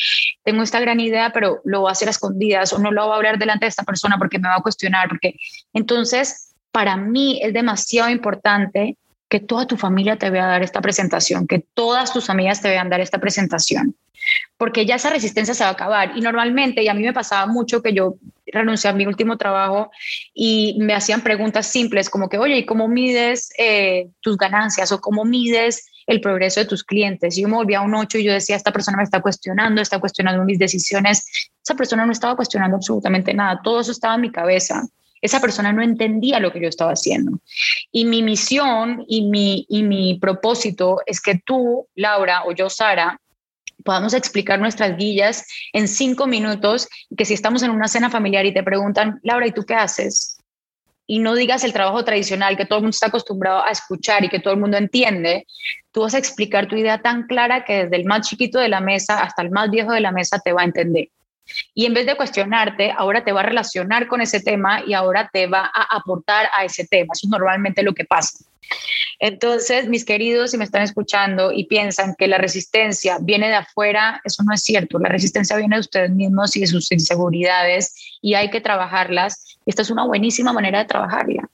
B: tengo esta gran idea, pero lo voy a hacer a escondidas o no lo voy a hablar delante de esta persona porque me va a cuestionar, porque entonces para mí es demasiado importante que toda tu familia te vea dar esta presentación, que todas tus amigas te vean dar esta presentación, porque ya esa resistencia se va a acabar. Y normalmente, y a mí me pasaba mucho que yo renuncié a mi último trabajo y me hacían preguntas simples como que, oye, ¿y cómo mides eh, tus ganancias o cómo mides el progreso de tus clientes? Y yo me volvía a un 8 y yo decía, esta persona me está cuestionando, está cuestionando mis decisiones. Esa persona no estaba cuestionando absolutamente nada, todo eso estaba en mi cabeza esa persona no entendía lo que yo estaba haciendo. Y mi misión y mi, y mi propósito es que tú, Laura, o yo, Sara, podamos explicar nuestras guías en cinco minutos, que si estamos en una cena familiar y te preguntan, Laura, ¿y tú qué haces? Y no digas el trabajo tradicional que todo el mundo está acostumbrado a escuchar y que todo el mundo entiende, tú vas a explicar tu idea tan clara que desde el más chiquito de la mesa hasta el más viejo de la mesa te va a entender. Y en vez de cuestionarte, ahora te va a relacionar con ese tema y ahora te va a aportar a ese tema. Eso es normalmente lo que pasa. Entonces, mis queridos, si me están escuchando y piensan que la resistencia viene de afuera, eso no es cierto. La resistencia viene de ustedes mismos y de sus inseguridades y hay que trabajarlas. Esta es una buenísima manera de trabajarla.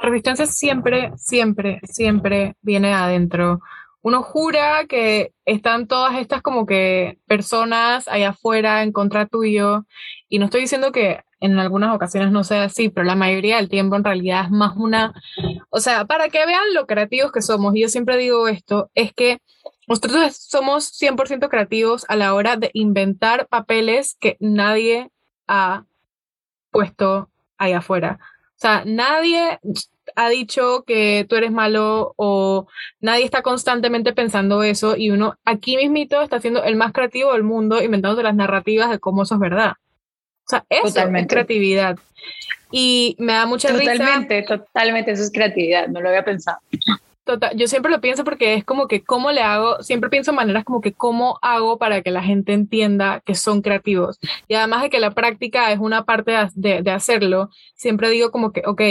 A: La resistencia siempre, siempre, siempre viene adentro uno jura que están todas estas como que personas allá afuera en contra tuyo y no estoy diciendo que en algunas ocasiones no sea así, pero la mayoría del tiempo en realidad es más una, o sea, para que vean lo creativos que somos, y yo siempre digo esto, es que nosotros somos 100% creativos a la hora de inventar papeles que nadie ha puesto ahí afuera. O sea, nadie ha dicho que tú eres malo o nadie está constantemente pensando eso y uno aquí mismito está siendo el más creativo del mundo inventando las narrativas de cómo eso es verdad. O sea, eso es creatividad. Y me da mucha
B: risa. Totalmente, totalmente, eso es creatividad, no lo había pensado.
A: Total, yo siempre lo pienso porque es como que cómo le hago, siempre pienso en maneras como que cómo hago para que la gente entienda que son creativos. Y además de que la práctica es una parte de, de hacerlo, siempre digo como que, ok,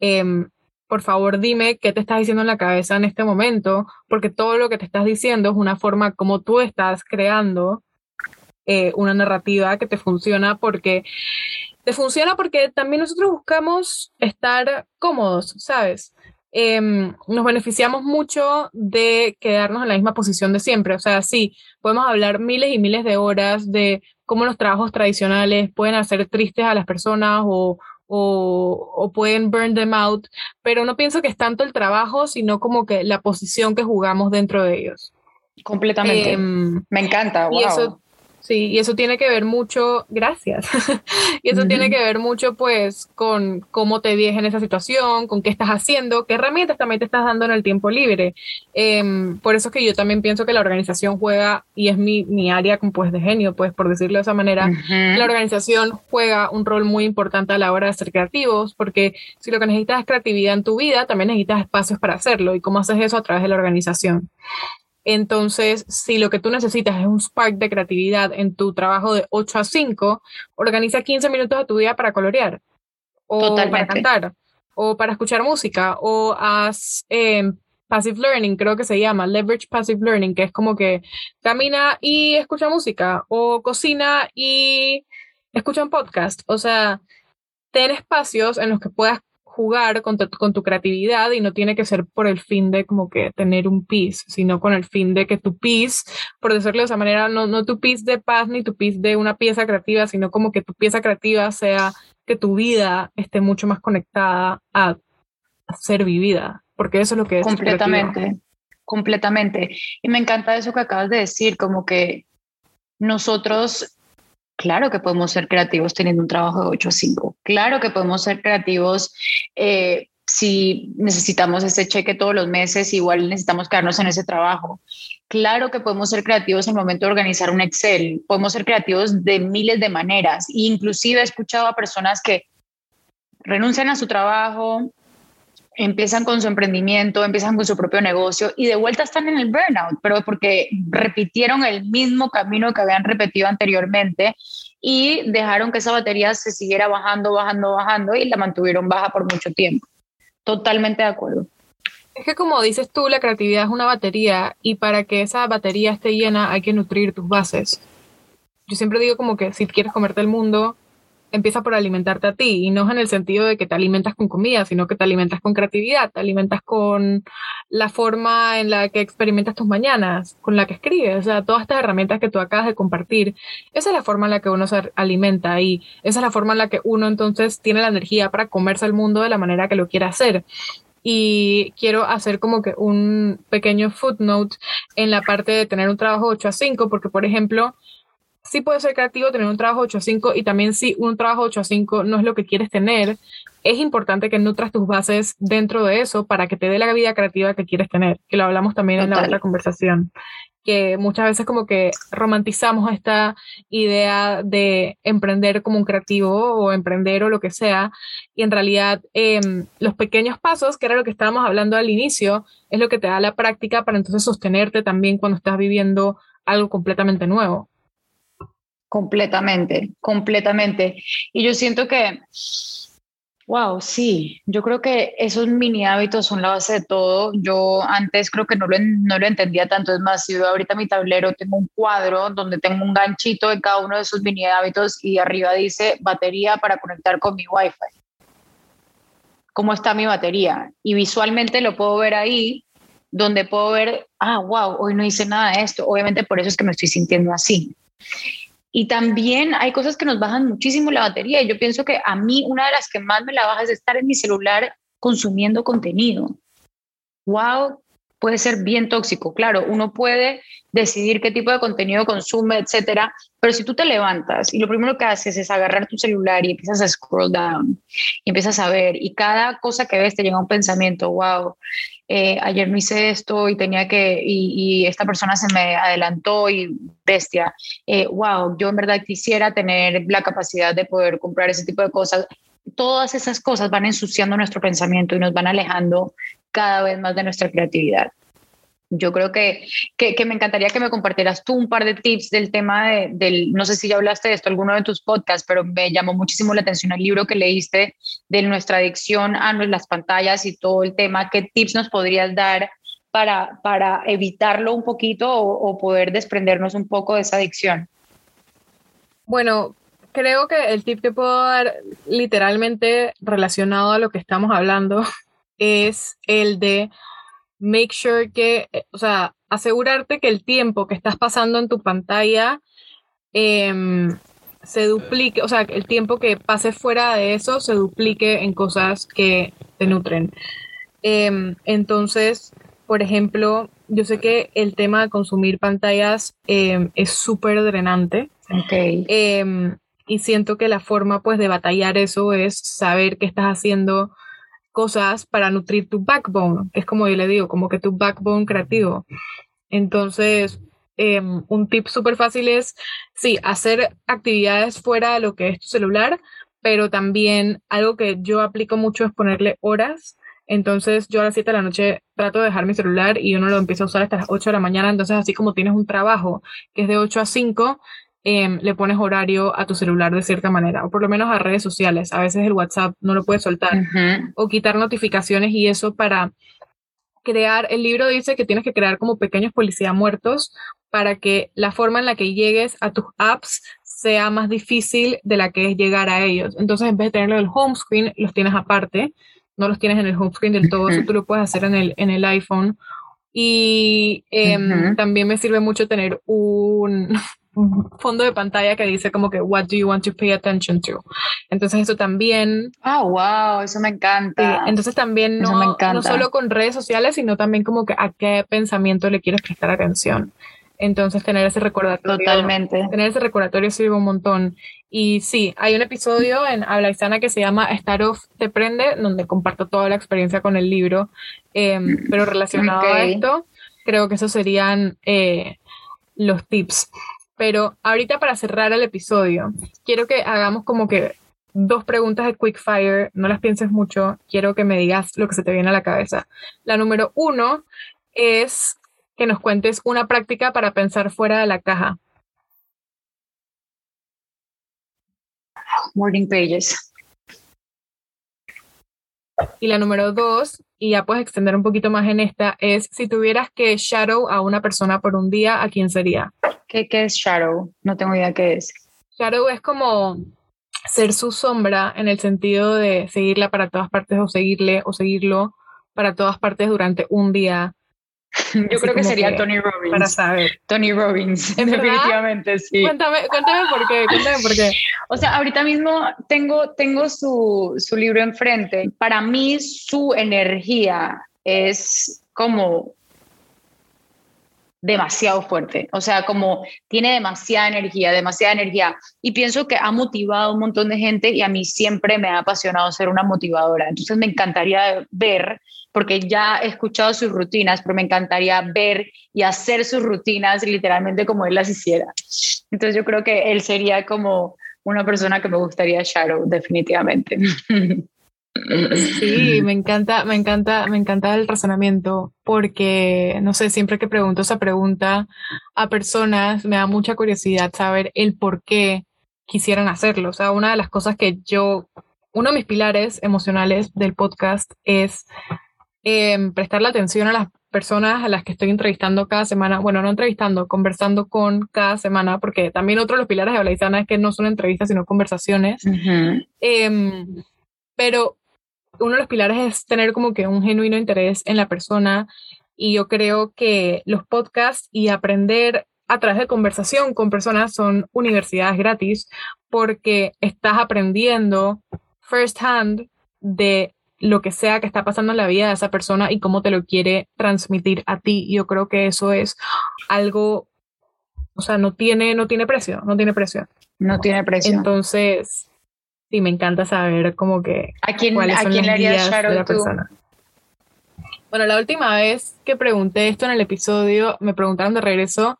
A: Em, por favor dime qué te estás diciendo en la cabeza en este momento, porque todo lo que te estás diciendo es una forma como tú estás creando eh, una narrativa que te funciona porque te funciona porque también nosotros buscamos estar cómodos, ¿sabes? Em, nos beneficiamos mucho de quedarnos en la misma posición de siempre. O sea, sí, podemos hablar miles y miles de horas de cómo los trabajos tradicionales pueden hacer tristes a las personas o, o, pueden burn them out, pero no pienso que es tanto el trabajo, sino como que la posición que jugamos dentro de ellos.
B: Completamente. Em, Me encanta. Wow.
A: Sí, y eso tiene que ver mucho, gracias, y eso tiene que ver mucho pues con cómo te vies en esa situación, con qué estás haciendo, qué herramientas también te estás dando en el tiempo libre. Em, por eso es que yo también pienso que la organización juega, y es mi, mi área pues de genio, pues por decirlo de esa manera, la organización juega un rol muy importante a la hora de ser creativos, porque si lo que necesitas es creatividad en tu vida, también necesitas espacios para hacerlo, y cómo haces eso a través de la organización. Entonces, si lo que tú necesitas es un spark de creatividad en tu trabajo de 8 a 5, organiza 15 minutos de tu día para colorear, o para cantar, o para escuchar música, o haz em, passive learning, creo que se llama, leverage passive learning, que es como que camina y escucha música, o cocina y escucha un podcast. O sea, ten espacios en los que puedas jugar con tu, creatividad y no tiene que ser por el fin de como que tener un piece, sino con el fin de que tu piece, por decirlo de esa manera, no, no tu piece de paz ni tu piece de una pieza creativa, sino como que tu pieza creativa sea que tu vida esté mucho más conectada a, ser vivida, porque eso es lo que es.
B: Completamente, completamente. Y me encanta eso que acabas de decir, como que nosotros Claro que podemos ser creativos teniendo un trabajo de 8 a 5. Claro que podemos ser creativos eh, si necesitamos ese cheque todos los meses, igual necesitamos quedarnos en ese trabajo. Claro que podemos ser creativos en el momento de organizar un Excel. Podemos ser creativos de miles de maneras. E inclusive he escuchado a personas que renuncian a su trabajo, empiezan con su emprendimiento, empiezan con su propio negocio y de vuelta están en el burnout, pero porque repitieron el mismo camino que habían repetido anteriormente y dejaron que esa batería se siguiera bajando, bajando, bajando y la mantuvieron baja por mucho tiempo. Totalmente de acuerdo.
A: Es que como dices tú, la creatividad es una batería y para que esa batería esté llena hay que nutrir tus bases. Yo siempre digo como que si quieres comerte el mundo, empieza por alimentarte a ti y no es en el sentido de que te alimentas con comida, sino que te alimentas con creatividad, te alimentas con la forma en la que experimentas tus mañanas, con la que escribes, o sea, todas estas herramientas que tú acabas de compartir, esa es la forma en la que uno se alimenta y esa es la forma en la que uno entonces tiene la energía para comerse el mundo de la manera que lo quiera hacer. Y quiero hacer como que un pequeño footnote en la parte de tener un trabajo 8 a 5, porque por ejemplo, sí puede ser creativo tener un trabajo 8 a 5 y también si un trabajo 8 a 5 no es lo que quieres tener, es importante que nutras tus bases dentro de eso para que te dé la vida creativa que quieres tener, que lo hablamos también en la otra conversación, que muchas veces como que romantizamos esta idea de emprender como un creativo o emprender o lo que sea, y en realidad em, los pequeños pasos, que era lo que estábamos hablando al inicio, es lo que te da la práctica para entonces sostenerte también cuando estás viviendo algo completamente nuevo.
B: Completamente, completamente. Y yo siento que, wow, sí, yo creo que esos mini hábitos son la base de todo. Yo antes creo que no lo, no lo entendía tanto. Es más, si yo ahorita mi tablero tengo un cuadro donde tengo un ganchito en cada uno de esos mini hábitos y arriba dice batería para conectar con mi Wi-Fi. ¿Cómo está mi batería? Y visualmente lo puedo ver ahí donde puedo ver, ah, wow, hoy no hice nada de esto. Obviamente por eso es que me estoy sintiendo así. Y también hay cosas que nos bajan muchísimo la batería. Y yo pienso que a mí una de las que más me la baja es estar en mi celular consumiendo contenido. Wow, puede ser bien tóxico. Claro, uno puede decidir qué tipo de contenido consume, etcétera, pero si tú te levantas y lo primero que haces es agarrar tu celular y empiezas a scroll down y empiezas a ver y cada cosa que ves te llega un pensamiento, wow, eh, ayer no hice esto y tenía que, y, esta persona se me adelantó y bestia, eh, wow, yo en verdad quisiera tener la capacidad de poder comprar ese tipo de cosas. Todas esas cosas van ensuciando nuestro pensamiento y nos van alejando cada vez más de nuestra creatividad. Yo creo que, que, me encantaría que me compartieras tú un par de tips del tema de, del, no sé si ya hablaste de esto alguno de tus podcasts, pero me llamó muchísimo la atención el libro que leíste de nuestra adicción a las pantallas y todo el tema. ¿Qué tips nos podrías dar para, para evitarlo un poquito o, o poder desprendernos un poco de esa adicción?
A: Bueno, creo que el tip que puedo dar literalmente relacionado a lo que estamos hablando es el de make sure que, eh, o sea, asegurarte que el tiempo que estás pasando en tu pantalla em, se duplique, o sea, el tiempo que pase fuera de eso se duplique en cosas que te nutren. Em, entonces, por ejemplo, yo sé que el tema de consumir pantallas em, es súper drenante.
B: Okay.
A: y siento que la forma pues de batallar eso es saber qué estás haciendo cosas para nutrir tu backbone, es como yo le digo, como que tu backbone creativo. Entonces, em, un tip súper fácil es, sí, hacer actividades fuera de lo que es tu celular, pero también algo que yo aplico mucho es ponerle horas. Entonces, yo a las 7 de la noche trato de dejar mi celular y uno lo empieza a usar hasta las 8 de la mañana. Entonces, así como tienes un trabajo que es de 8 a 5, Em, le pones horario a tu celular de cierta manera, o por lo menos a redes sociales. A veces el WhatsApp no lo puedes soltar, o quitar notificaciones y eso para crear, el libro dice que tienes que crear como pequeños policías muertos para que la forma en la que llegues a tus apps sea más difícil de la que es llegar a ellos. Entonces, en vez de tenerlo en el home screen, los tienes aparte, no los tienes en el home screen del todo, eso tú lo puedes hacer en el, en el iPhone. Y em, también me sirve mucho tener un, fondo de pantalla que dice como que what do you want to pay attention to. Entonces eso también.
B: Ah, wow, eso me encanta.
A: entonces también no, no solo con redes sociales, sino también como que a qué pensamiento le quieres prestar atención. Entonces tener ese recordatorio.
B: Totalmente.
A: Tener ese recordatorio sirve un montón. Y sí, hay un episodio en Habla Isana que se llama Star Off Te Prende, donde comparto toda la experiencia con el libro. Em, pero relacionado a esto, creo que esos serían eh, los tips. Pero ahorita para cerrar el episodio, quiero que hagamos como que dos preguntas de quick fire, no las pienses mucho, quiero que me digas lo que se te viene a la cabeza. La número uno es que nos cuentes una práctica para pensar fuera de la caja.
B: Morning pages.
A: Y la número dos, y ya puedes extender un poquito más en esta, es si tuvieras que shadow a una persona por un día, ¿a quién sería?
B: ¿Qué, es shadow? No tengo idea qué es.
A: Shadow es como ser su sombra en el sentido de seguirla para todas partes o seguirle o seguirlo para todas partes durante un día.
B: Yo creo que sería Tony Robbins.
A: Para saber.
B: Tony Robbins, definitivamente, sí.
A: Cuéntame, cuéntame por qué, cuéntame por qué.
B: O sea, ahorita mismo tengo, tengo su, su libro enfrente. Para mí, su energía es como demasiado fuerte, o sea, como tiene demasiada energía, demasiada energía. Y pienso que ha motivado a un montón de gente y a mí siempre me ha apasionado ser una motivadora. Entonces me encantaría ver, porque ya he escuchado sus rutinas, pero me encantaría ver y hacer sus rutinas literalmente como él las hiciera. Entonces yo creo que él sería como una persona que me gustaría Shadow, definitivamente.
A: Sí, me encanta, me encanta, me encanta el razonamiento porque, no sé, siempre que pregunto esa pregunta a personas, me da mucha curiosidad saber el por qué quisieran hacerlo. O sea, una de las cosas que yo, uno de mis pilares emocionales del podcast es eh, prestarle atención a las personas a las que estoy entrevistando cada semana, bueno, no entrevistando, conversando con cada semana, porque también otro de los pilares de Blaisana es que no son entrevistas, sino conversaciones. Em, pero uno de los pilares es tener como que un genuino interés en la persona y yo creo que los podcasts y aprender a través de conversación con personas son universidades gratis porque estás aprendiendo first hand de lo que sea que está pasando en la vida de esa persona y cómo te lo quiere transmitir a ti. Yo creo que eso es algo, o sea, no tiene, no tiene precio, no tiene precio.
B: No tiene precio.
A: Entonces, sí, me encanta saber como que...
B: ¿A quién, ¿a quién le harías de la persona.
A: Bueno, la última vez que pregunté esto en el episodio, me preguntaron de regreso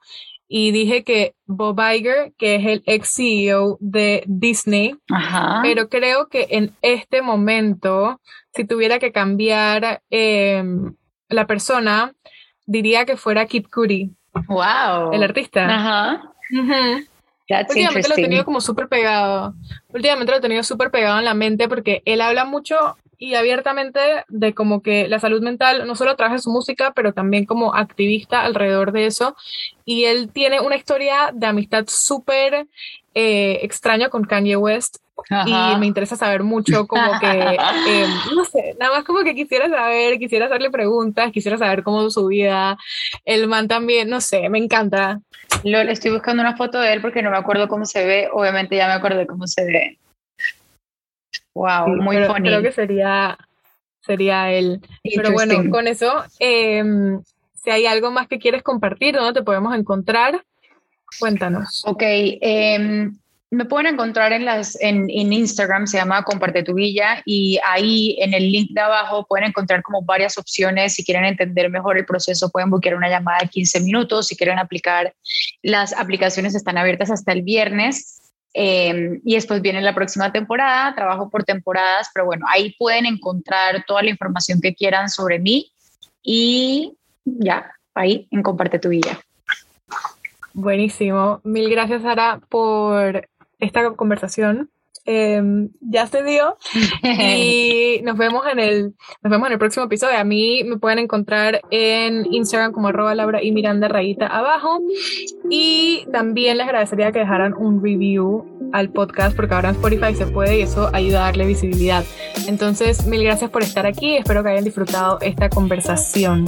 A: y dije que Bob Iger, que es el ex CEO de Disney, pero creo que en este momento, si tuviera que cambiar em, la persona, diría que fuera Kid Cudi.
B: Wow.
A: El artista.
B: Ajá.
A: Últimamente lo he tenido como súper pegado. Últimamente lo he tenido súper pegado en la mente porque él habla mucho y abiertamente de como que la salud mental no solo trabaja su música, pero también como activista alrededor de eso. Y él tiene una historia de amistad súper eh, extraña con Kanye West. Y me interesa saber mucho, como que, eh, no sé, nada más como que quisiera saber, quisiera hacerle preguntas, quisiera saber cómo su vida. El man también, no sé, me encanta.
B: Lo, le estoy buscando una foto de él porque no me acuerdo cómo se ve. Obviamente ya me acuerdo cómo se ve. Wow, muy
A: pero, Creo que sería, sería él. Pero bueno, con eso, em, si hay algo más que quieres compartir, ¿dónde te podemos encontrar? Cuéntanos.
B: Ok, em, me pueden encontrar en, las, en, en, Instagram, se llama Comparte tu Villa, y ahí en el link de abajo pueden encontrar como varias opciones. Si quieren entender mejor el proceso, pueden buscar una llamada de 15 minutos. Si quieren aplicar, las aplicaciones están abiertas hasta el viernes. Em, y después viene la próxima temporada, trabajo por temporadas, pero bueno, ahí pueden encontrar toda la información que quieran sobre mí y ya, ahí en Comparte tu Vida.
A: Buenísimo. Mil gracias, Sara, por esta conversación. Em, ya se dio y nos vemos en el nos vemos en el próximo episodio. A mí me pueden encontrar en Instagram como arroba Laura y Miranda rayita abajo. Y también les agradecería que dejaran un review al podcast porque ahora en Spotify se puede y eso ayuda a darle visibilidad. Entonces mil gracias por estar aquí. Espero que hayan disfrutado esta conversación